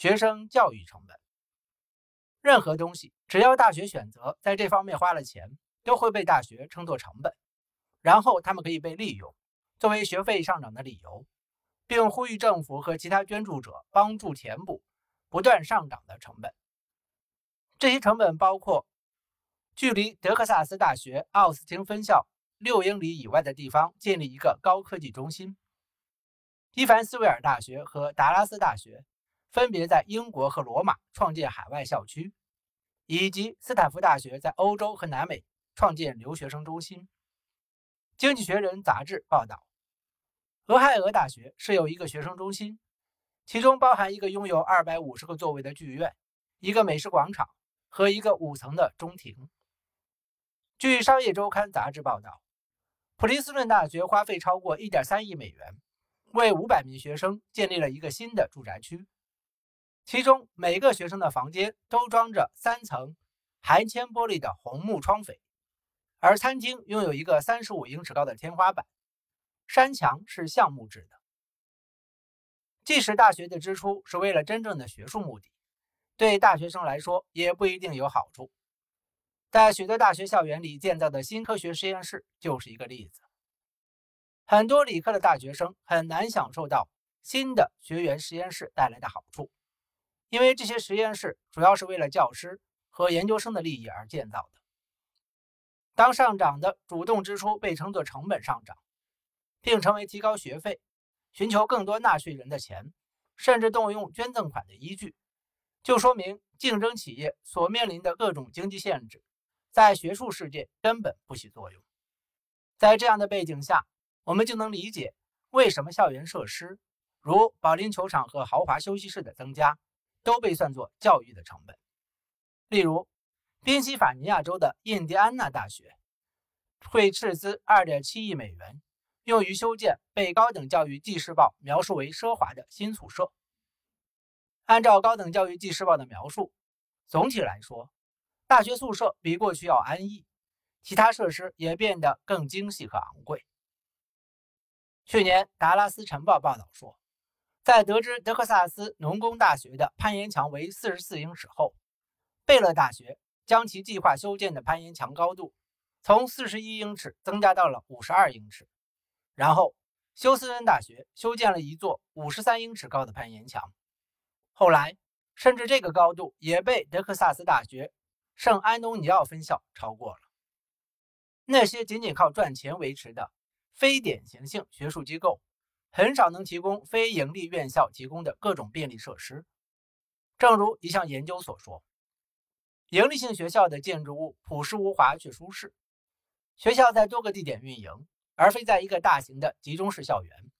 学生教育成本。任何东西，只要大学选择在这方面花了钱，都会被大学称作成本，然后他们可以被利用作为学费上涨的理由，并呼吁政府和其他捐助者帮助填补不断上涨的成本。这些成本包括距离德克萨斯大学奥斯汀分校六英里以外的地方建立一个高科技中心；伊凡斯维尔大学和达拉斯大学。分别在英国和罗马创建海外校区，以及斯坦福大学在欧洲和南美创建留学生中心。《经济学人》杂志报道，俄亥俄大学设有一个学生中心，其中包含一个拥有二百五十个座位的剧院、一个美食广场和一个五层的中庭。据《商业周刊》杂志报道，普林斯顿大学花费超过一点三亿美元，为五百名学生建立了一个新的住宅区。其中每个学生的房间都装着三层含铅玻璃的红木窗扉，而餐厅拥有一个三十五英尺高的天花板，山墙是橡木制的。即使大学的支出是为了真正的学术目的，对大学生来说也不一定有好处。在许多大学校园里建造的新科学实验室就是一个例子。很多理科的大学生很难享受到新的学员实验室带来的好处。因为这些实验室主要是为了教师和研究生的利益而建造的。当上涨的主动支出被称作成本上涨，并成为提高学费、寻求更多纳税人的钱，甚至动用捐赠款的依据，就说明竞争企业所面临的各种经济限制在学术世界根本不起作用。在这样的背景下，我们就能理解为什么校园设施如保龄球场和豪华休息室的增加。都被算作教育的成本。例如，宾夕法尼亚州的印第安纳大学会斥资2.7亿美元，用于修建被高等教育纪事报描述为奢华的新宿舍。按照高等教育纪事报的描述，总体来说，大学宿舍比过去要安逸，其他设施也变得更精细和昂贵。去年，《达拉斯晨报》报道说。在得知德克萨斯农工大学的攀岩墙为四十四英尺后，贝勒大学将其计划修建的攀岩墙高度从四十一英尺增加到了五十二英尺。然后，休斯敦大学修建了一座五十三英尺高的攀岩墙。后来，甚至这个高度也被德克萨斯大学圣安东尼奥分校超过了。那些仅仅靠赚钱维持的非典型性学术机构。很少能提供非盈利院校提供的各种便利设施。正如一项研究所说，盈利性学校的建筑物朴实无华却舒适。学校在多个地点运营，而非在一个大型的集中式校园。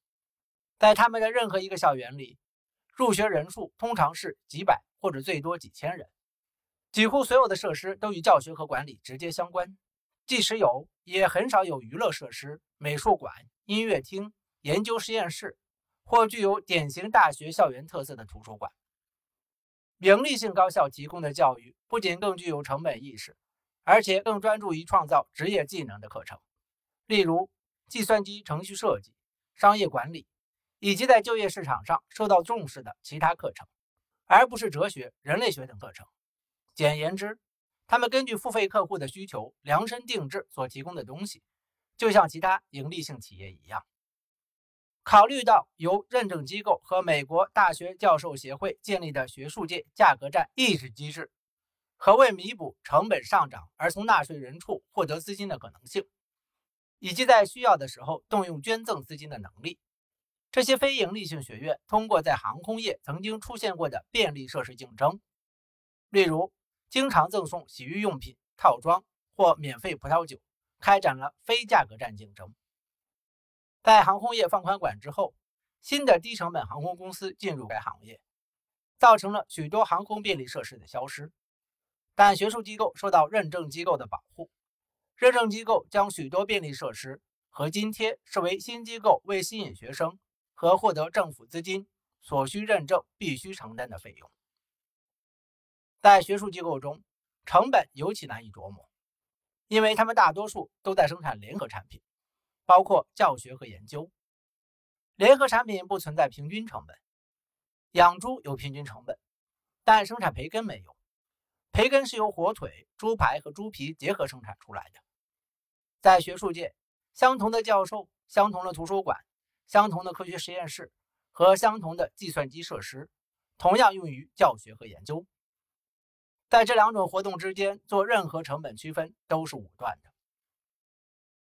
在他们的任何一个校园里，入学人数通常是几百或者最多几千人。几乎所有的设施都与教学和管理直接相关，即使有，也很少有娱乐设施、美术馆、音乐厅。研究实验室或具有典型大学校园特色的图书馆。盈利性高校提供的教育不仅更具有成本意识，而且更专注于创造职业技能的课程，例如计算机程序设计、商业管理，以及在就业市场上受到重视的其他课程，而不是哲学、人类学等课程。简言之，他们根据付费客户的需求量身定制所提供的东西，就像其他盈利性企业一样。考虑到由认证机构和美国大学教授协会建立的学术界价格战意识机制，和为弥补成本上涨而从纳税人处获得资金的可能性，以及在需要的时候动用捐赠资金的能力，这些非营利性学院通过在航空业曾经出现过的便利设施竞争，例如经常赠送洗浴用品套装或免费葡萄酒，开展了非价格战竞争。在航空业放宽管制后，新的低成本航空公司进入该行业，造成了许多航空便利设施的消失。但学术机构受到认证机构的保护，认证机构将许多便利设施和津贴视为新机构为吸引学生和获得政府资金所需认证必须承担的费用。在学术机构中，成本尤其难以琢磨，因为他们大多数都在生产联合产品。包括教学和研究，联合产品不存在平均成本。养猪有平均成本，但生产培根没有。培根是由火腿、猪排和猪皮结合生产出来的。在学术界，相同的教授、相同的图书馆、相同的科学实验室和相同的计算机设施，同样用于教学和研究。在这两种活动之间做任何成本区分都是武断的。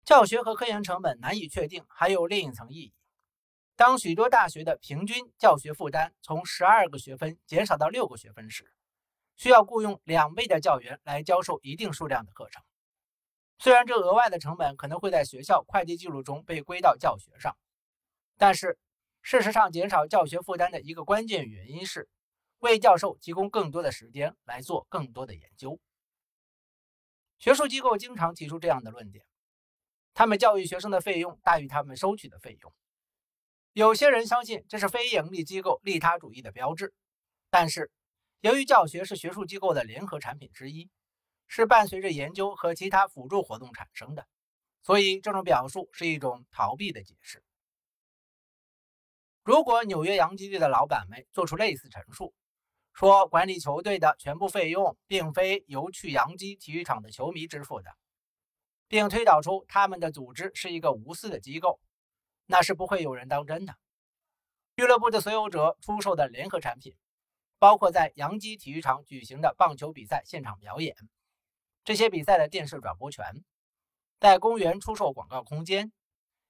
教学和科研成本难以确定，还有另一层意义。当许多大学的平均教学负担从十二个学分减少到六个学分时，需要雇佣两倍的教员来教授一定数量的课程。虽然这额外的成本可能会在学校会计记录中被归到教学上，但是事实上，减少教学负担的一个关键原因是为教授提供更多的时间来做更多的研究。学术机构经常提出这样的论点。他们教育学生的费用大于他们收取的费用。有些人相信这是非盈利机构利他主义的标志，但是由于教学是学术机构的联合产品之一，是伴随着研究和其他辅助活动产生的，所以这种表述是一种逃避的解释。如果纽约洋基队的老板们做出类似陈述，说管理球队的全部费用并非由去洋基体育场的球迷支付的。并推导出他们的组织是一个无私的机构，那是不会有人当真的。俱乐部的所有者出售的联合产品，包括在洋基体育场举行的棒球比赛现场表演，这些比赛的电视转播权，在公园出售广告空间，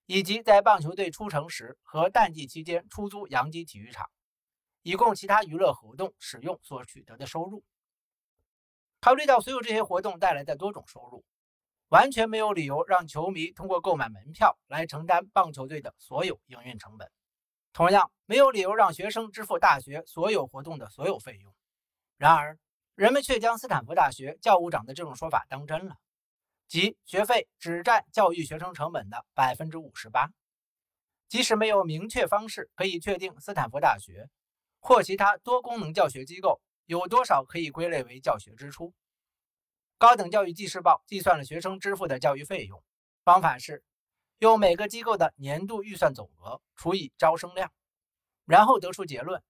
以及在棒球队出城时和淡季期间出租洋基体育场，以供其他娱乐活动使用所取得的收入。考虑到所有这些活动带来的多种收入。完全没有理由让球迷通过购买门票来承担棒球队的所有营运成本，同样没有理由让学生支付大学所有活动的所有费用。然而，人们却将斯坦福大学教务长的这种说法当真了，即学费只占教育学生成本的百分之五十八。即使没有明确方式可以确定斯坦福大学或其他多功能教学机构有多少可以归类为教学支出。高等教育纪事报计算了学生支付的教育费用，方法是用每个机构的年度预算总额除以招生量，然后得出结论：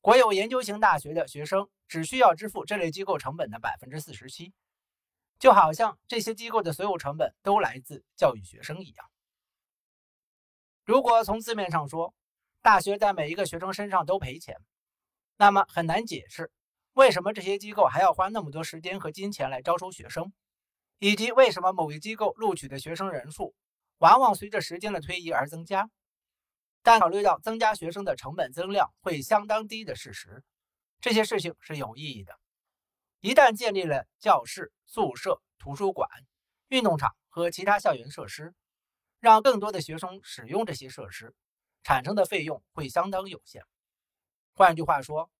国有研究型大学的学生只需要支付这类机构成本的百分之四十七，就好像这些机构的所有成本都来自教育学生一样。如果从字面上说，大学在每一个学生身上都赔钱，那么很难解释。为什么这些机构还要花那么多时间和金钱来招收学生，以及为什么某个机构录取的学生人数往往随着时间的推移而增加？但考虑到增加学生的成本增量会相当低的事实，这些事情是有意义的。一旦建立了教室、宿舍、图书馆、运动场和其他校园设施，让更多的学生使用这些设施，产生的费用会相当有限。换句话说。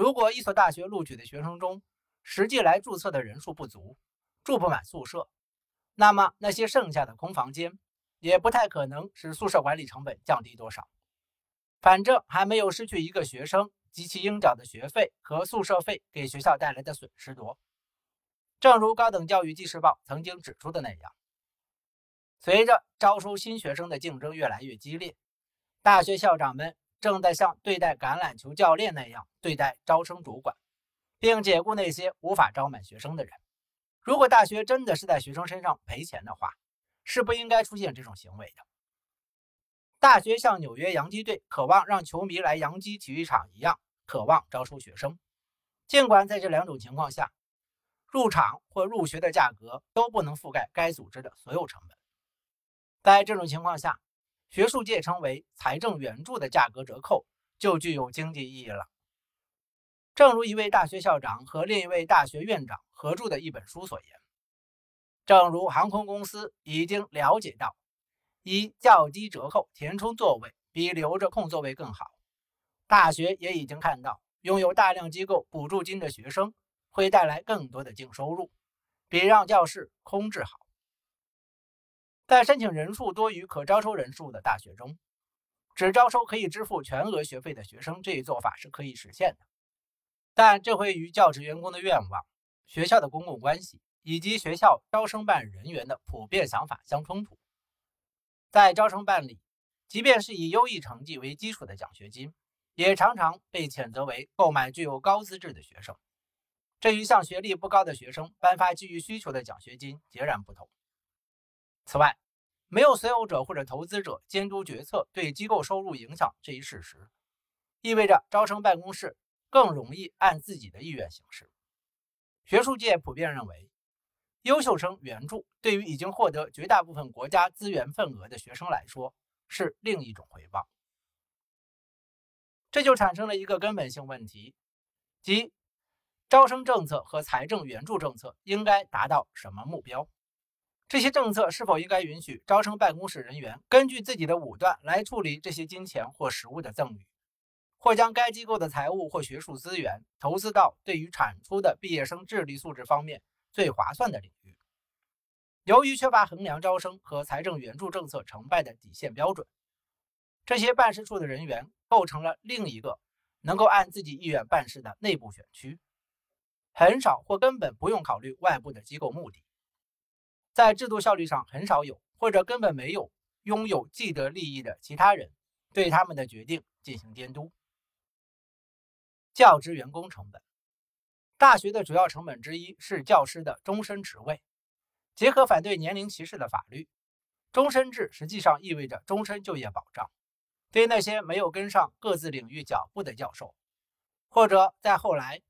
如果一所大学录取的学生中，实际来注册的人数不足，住不满宿舍，那么那些剩下的空房间也不太可能使宿舍管理成本降低多少。反正还没有失去一个学生及其应缴的学费和宿舍费给学校带来的损失多。正如高等教育纪事报曾经指出的那样，随着招收新学生的竞争越来越激烈，大学校长们。正在像对待橄榄球教练那样对待招生主管，并解雇那些无法招满学生的人。如果大学真的是在学生身上赔钱的话，是不应该出现这种行为的。大学像纽约洋基队渴望让球迷来洋基体育场一样，渴望招收学生。尽管在这两种情况下，入场或入学的价格都不能覆盖该组织的所有成本。在这种情况下，学术界称为财政援助的价格折扣就具有经济意义了。正如一位大学校长和另一位大学院长合著的一本书所言，正如航空公司已经了解到，以较低折扣填充座位比留着空座位更好，大学也已经看到，拥有大量机构补助金的学生会带来更多的净收入，比让教室空置好。在申请人数多于可招收人数的大学中，只招收可以支付全额学费的学生这一做法是可以实现的，但这会与教职员工的愿望、学校的公共关系以及学校招生办人员的普遍想法相冲突。在招生办里，即便是以优异成绩为基础的奖学金，也常常被谴责为购买具有高资质的学生，这与向学历不高的学生颁发基于需求的奖学金截然不同。此外，没有所有者或者投资者监督决策对机构收入影响这一事实，意味着招生办公室更容易按自己的意愿行事。学术界普遍认为，优秀生援助对于已经获得绝大部分国家资源份额的学生来说是另一种回报。这就产生了一个根本性问题，即招生政策和财政援助政策应该达到什么目标？这些政策是否应该允许招生办公室人员根据自己的武断来处理这些金钱或实物的赠与，或将该机构的财务或学术资源投资到对于产出的毕业生智力素质方面最划算的领域？由于缺乏衡量招生和财政援助政策成败的底线标准。这些办事处的人员构成了另一个能够按自己意愿办事的内部选区，很少或根本不用考虑外部的机构目的，在制度效率上很少有或者根本没有拥有既得利益的其他人对他们的决定进行监督。教职员工成本，大学的主要成本之一是教师的终身职位。结合反对年龄歧视的法律，终身制实际上意味着终身就业保障。对那些没有跟上各自领域脚步的教授，或者在后来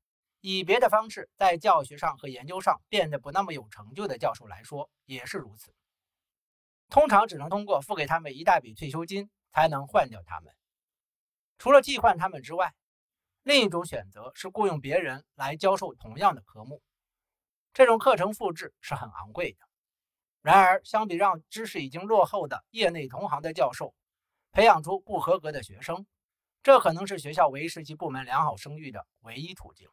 以别的方式在教学上和研究上变得不那么有成就的教授来说，也是如此。通常只能通过付给他们一大笔退休金才能换掉他们。除了替换他们之外，另一种选择是雇佣别人来教授同样的科目。这种课程复制是很昂贵的。然而，相比让知识已经落后的业内同行的教授，培养出不合格的学生，这可能是学校维持其部门良好声誉的唯一途径。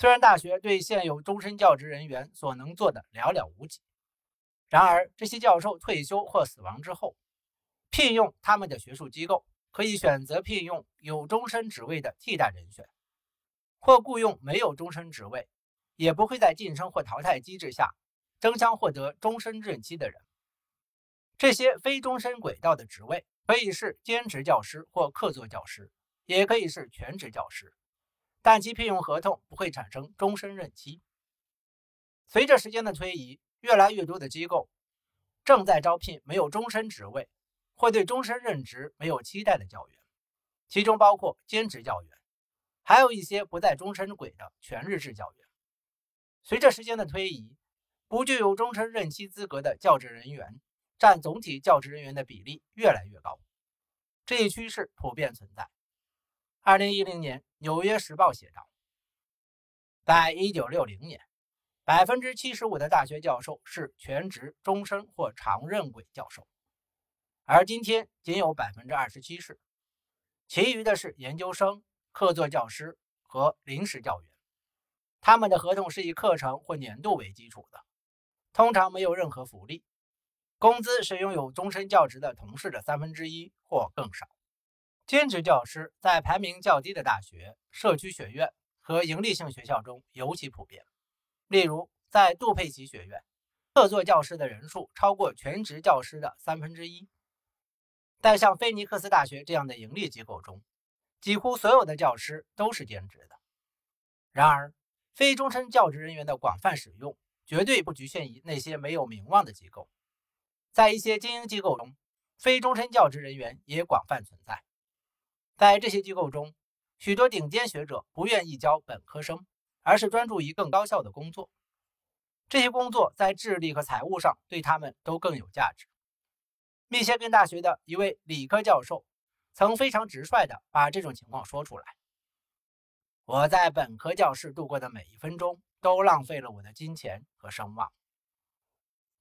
虽然大学对现有终身教职人员所能做的寥寥无几，然而这些教授退休或死亡之后，聘用他们的学术机构可以选择聘用有终身职位的替代人选，或雇佣没有终身职位，也不会在晋升或淘汰机制下争相获得终身任期的人。这些非终身轨道的职位可以是兼职教师或客座教师，也可以是全职教师，但其聘用合同不会产生终身任期。随着时间的推移，越来越多的机构正在招聘没有终身职位或对终身任职没有期待的教员，其中包括兼职教员，还有一些不在终身轨的全日制教员。随着时间的推移，不具有终身任期资格的教职人员。占总体教职人员的比例越来越高，这一趋势普遍存在。二零一零年，《纽约时报》写道，在一九六零年，百分之七十五的大学教授是全职、终身或常任轨教授，而今天仅有百分之二十七是，其余的是研究生、客座教师和临时教员。他们的合同是以课程或年度为基础的，通常没有任何福利。工资是拥有终身教职的同事的三分之一或更少。兼职教师在排名较低的大学、社区学院和营利性学校中尤其普遍。例如，在杜佩奇学院，客座教师的人数超过全职教师的三分之一。但像菲尼克斯大学这样的盈利机构中，几乎所有的教师都是兼职的。然而，非终身教职人员的广泛使用绝对不局限于那些没有名望的机构。在一些精英机构中，非终身教职人员也广泛存在。在这些机构中，许多顶尖学者不愿意教本科生，而是专注于更高效的工作。这些工作在智力和财务上对他们都更有价值。密歇根大学的一位理科教授曾非常直率地把这种情况说出来：“我在本科教室度过的每一分钟都浪费了我的金钱和声望。”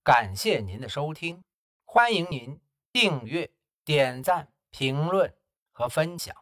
感谢您的收听，欢迎您订阅、点赞、评论和分享。